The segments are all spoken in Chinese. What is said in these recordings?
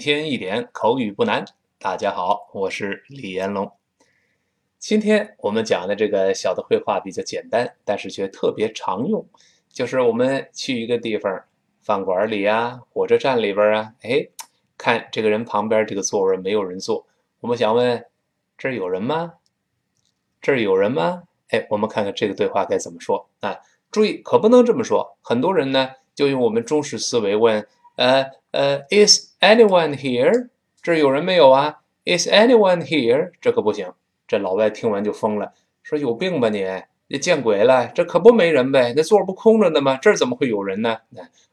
一天一点口语不难。大家好，我是李彦龙。今天我们讲的这个小的绘画比较简单，但是却特别常用。就是我们去一个地方，饭馆里啊，火车站里边啊，哎，看这个人旁边这个座位没有人坐，我们想问：这儿有人吗？这儿有人吗？哎，我们看看这个对话该怎么说啊？注意，可不能这么说。很多人呢，就用我们中式思维问：呃呃，Is anyone here？这有人没有啊？Is anyone here？这可不行。这老外听完就疯了，说：“有病吧你？你见鬼了！这可不没人呗，那座不空着呢吗？这怎么会有人呢？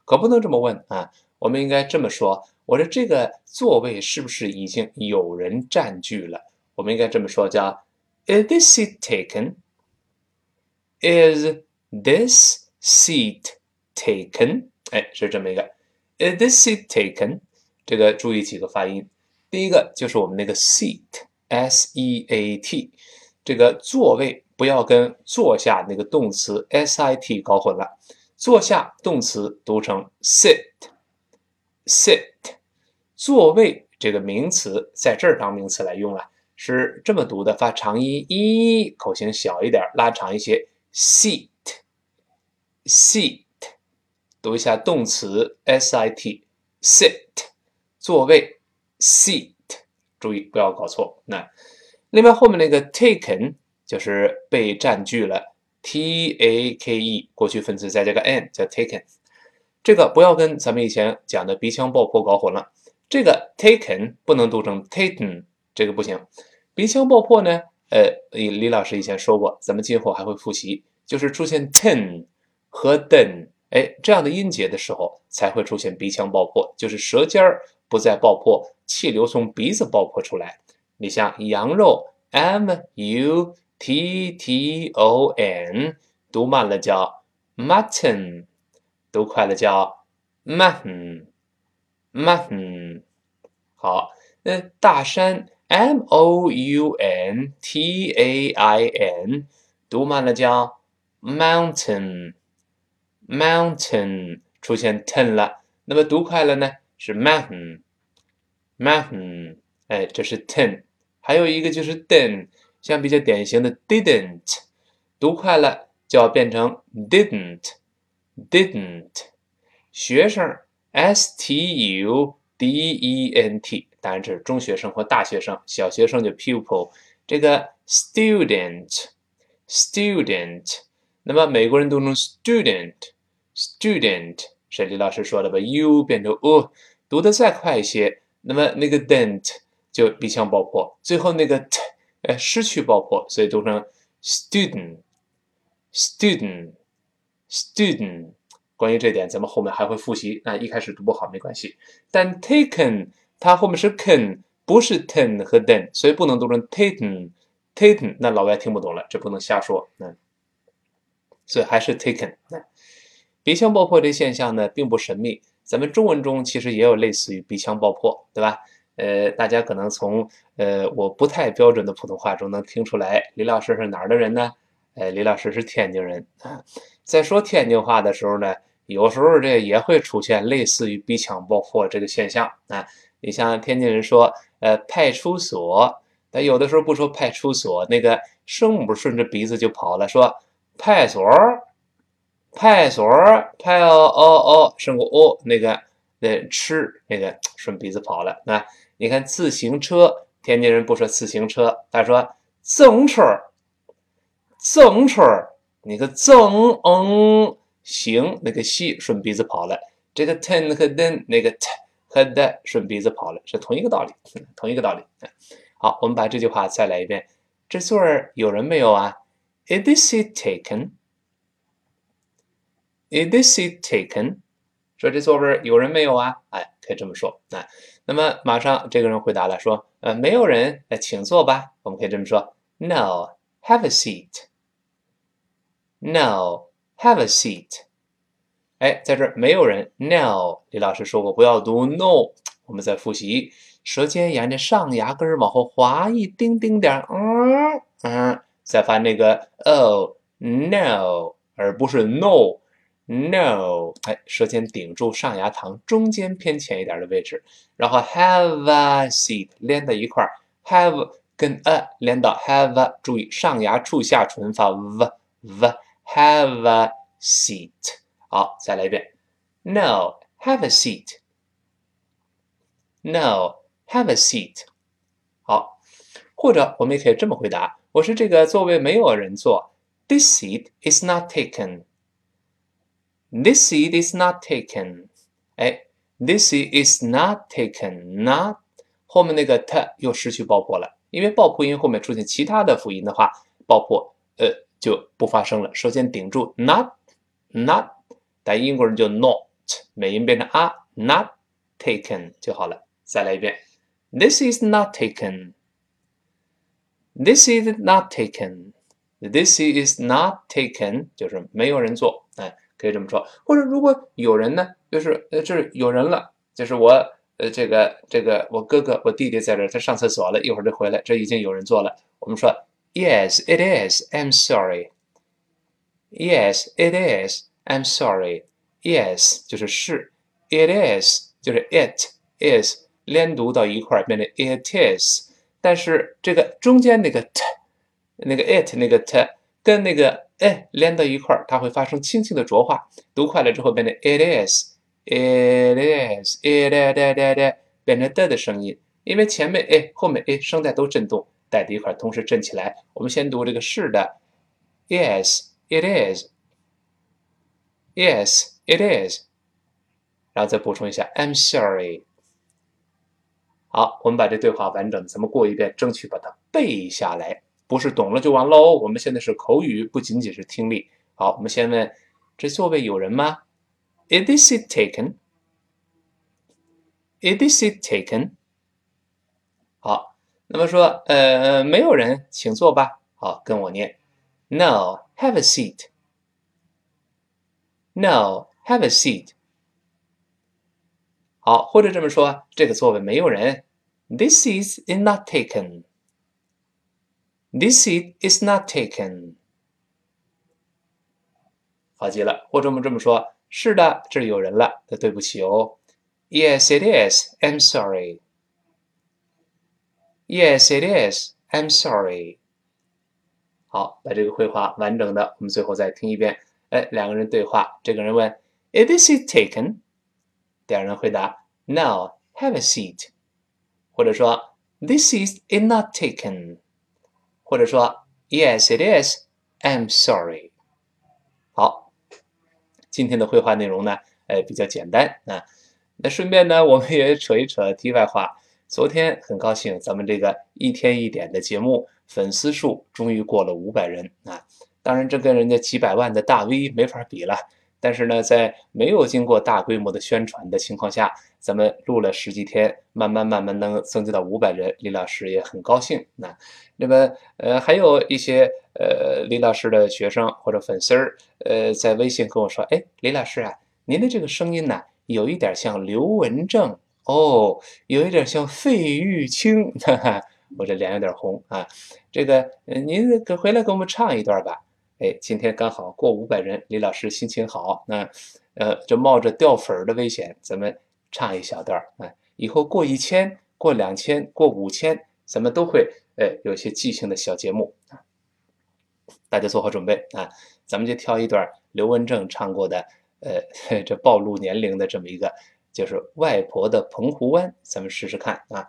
可不能这么问啊！我们应该这么说：我说这个座位是不是已经有人占据了？我们应该这么说，叫 Is this seat taken？” Is this seat taken？哎，是这么一个。Is this seat taken？这个注意几个发音。第一个就是我们那个 seat，s e a t，这个座位不要跟坐下那个动词 s i t 搞混了。坐下动词读成 sit，sit。座位这个名词在这儿当名词来用了，是这么读的，发长音一，口型小一点，拉长一些。seat，seat，读一下动词 sit，sit，座位 seat，注意不要搞错。那另外后面那个 taken 就是被占据了，t a k e 过去分词再加个 n 叫 taken，这个不要跟咱们以前讲的鼻腔爆破搞混了。这个 taken 不能读成 taken，这个不行。鼻腔爆破呢？呃，李老师以前说过，咱们今后还会复习，就是出现 ten 和 den，哎，这样的音节的时候，才会出现鼻腔爆破，就是舌尖儿不再爆破，气流从鼻子爆破出来。你像羊肉，m u t t o n，读慢了叫 mutton，读快了叫 mutton，mutton。好，那大山。M O U N T A I N，读慢了叫 mountain mountain，mountain 出现 ten 了，那么读快了呢是 mountain，mountain，哎，这是 ten，还有一个就是 den，像比较典型的 didn't，读快了就要变成 didn't，didn't，学生 S T U D E N T。当然，这是中学生或大学生，小学生就 pupil。这个 student，student，那么美国人读成 Student 是李老师说的把 u 变成 u，读的再快一些，那么那个 dent 就鼻腔爆破，最后那个 t 呃失去爆破，所以读成 student，student，student。关于这点，咱们后面还会复习。那一开始读不好没关系，但 taken。它后面是 can，不是 ten 和 den，所以不能读成 taken，taken，那老外听不懂了，这不能瞎说，嗯，所以还是 taken。鼻腔爆破这现象呢，并不神秘，咱们中文中其实也有类似于鼻腔爆破，对吧？呃，大家可能从呃我不太标准的普通话中能听出来，李老师是哪儿的人呢？呃，李老师是天津人啊。在说天津话的时候呢，有时候这也会出现类似于鼻腔爆破这个现象啊。你像天津人说，呃，派出所，但有的时候不说派出所，那个声母顺着鼻子就跑了，说派出所，派出所，派哦哦哦，声过哦，那个那吃那个顺鼻子跑了啊。你看自行车，天津人不说自行车，他说自行车，自行车，那个自嗯行那个西顺鼻子跑了，这个 ten 和 den 那个 t。和的顺鼻子跑了，是同一个道理，同一个道理。好，我们把这句话再来一遍。这座儿有人没有啊？Is this seat Is this seat taken？说这座位有人没有啊？哎，可以这么说。啊，那么马上这个人回答了，说呃没有人，那请坐吧。我们可以这么说：No，have a seat。No，have a seat。哎，在这儿没有人。No，李老师说过不要读 no。我们再复习，舌尖沿着上牙根往后滑一丁丁点儿，嗯嗯，再发那个 o no，而不是 no。no，哎，舌尖顶住上牙膛中间偏前一点的位置，然后 have a seat 连在一块儿，have 跟 a 连到 have，注意上牙触下唇发 v v，have a seat。好，再来一遍，no，have a seat，no，have a seat。好，或者我们也可以这么回答：我是这个座位没有人坐，this seat is not taken。This seat is not taken。哎，this seat is not taken。not 后面那个 t 又失去爆破了，因为爆破音后面出现其他的辅音的话，爆破呃就不发生了。首先顶住 not not，但英国人就 not，美音变成啊 not taken 就好了。再来一遍，This is not taken。This is not taken。This is not taken 就是没有人坐，哎。 可以这么说，或者如果有人呢，就是呃，这是有人了，就是我呃，这个这个我哥哥我弟弟在这，他上厕所了，一会儿就回来，这已经有人做了。我们说，Yes, it is. I'm sorry. Yes, it is. I'm sorry. Yes 就是是，it is 就是 it is 连读到一块儿变成 it is，但是这个中间那个 t，那个 it 那个 t 跟那个哎，连到一块儿，它会发生轻轻的浊化。读快了之后变成 it is，it is，it da da da da，变成的的声音。因为前面哎，后面哎，声带都震动，带的一块，同时震起来。我们先读这个是的，yes，it is，yes，it is，然后再补充一下，I'm sorry。好，我们把这对话完整咱们过一遍，争取把它背下来。不是懂了就完喽。我们现在是口语，不仅仅是听力。好，我们先问：这座位有人吗？Is this seat taken？Is this seat taken？好，那么说，呃，没有人，请坐吧。好，跟我念：No，have a seat。No，have a seat。好，或者这么说，这个座位没有人。This seat is not taken。This seat is not taken。好极了，或者我们这么说：是的，这里有人了。那对不起哦。Yes, it is. I'm sorry. Yes, it is. I'm sorry. 好，把这个绘画完整的，我们最后再听一遍。哎，两个人对话，这个人问：Is this seat taken？第二人回答：No, have a seat。或者说：This seat is not taken。 或者说，Yes, it is. I'm sorry. 好，今天的绘画内容呢，呃，比较简单啊。那顺便呢，我们也扯一扯题外话。昨天很高兴，咱们这个一天一点的节目粉丝数终于过了五百人啊。当然，这跟人家几百万的大 V 没法比了。但是呢，在没有经过大规模的宣传的情况下，咱们录了十几天，慢慢慢慢能增加到五百人，李老师也很高兴。那，那么呃，还有一些呃李老师的学生或者粉丝儿，呃，在微信跟我说，哎，李老师啊，您的这个声音呢，有一点像刘文正哦，有一点像费玉清，哈哈，我这脸有点红啊。这个，您给回来给我们唱一段吧。哎，今天刚好过五百人，李老师心情好，那，呃，就冒着掉粉儿的危险，咱们唱一小段儿啊。以后过一千、过两千、过五千，咱们都会，呃，有一些即兴的小节目啊。大家做好准备啊，咱们就挑一段刘文正唱过的，呃，这暴露年龄的这么一个，就是《外婆的澎湖湾》，咱们试试看啊。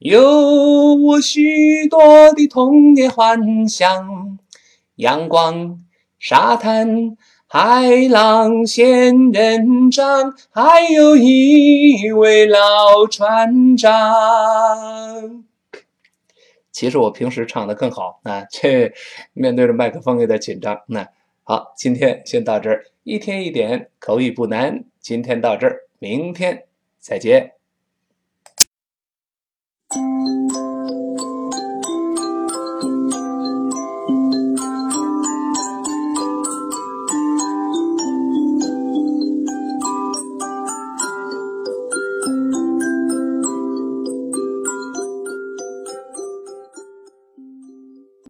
有我许多的童年幻想，阳光、沙滩、海浪、仙人掌，还有一位老船长。其实我平时唱的更好啊，这面对着麦克风有点紧张。那好，今天先到这儿，一天一点口语不难。今天到这儿，明天再见。Música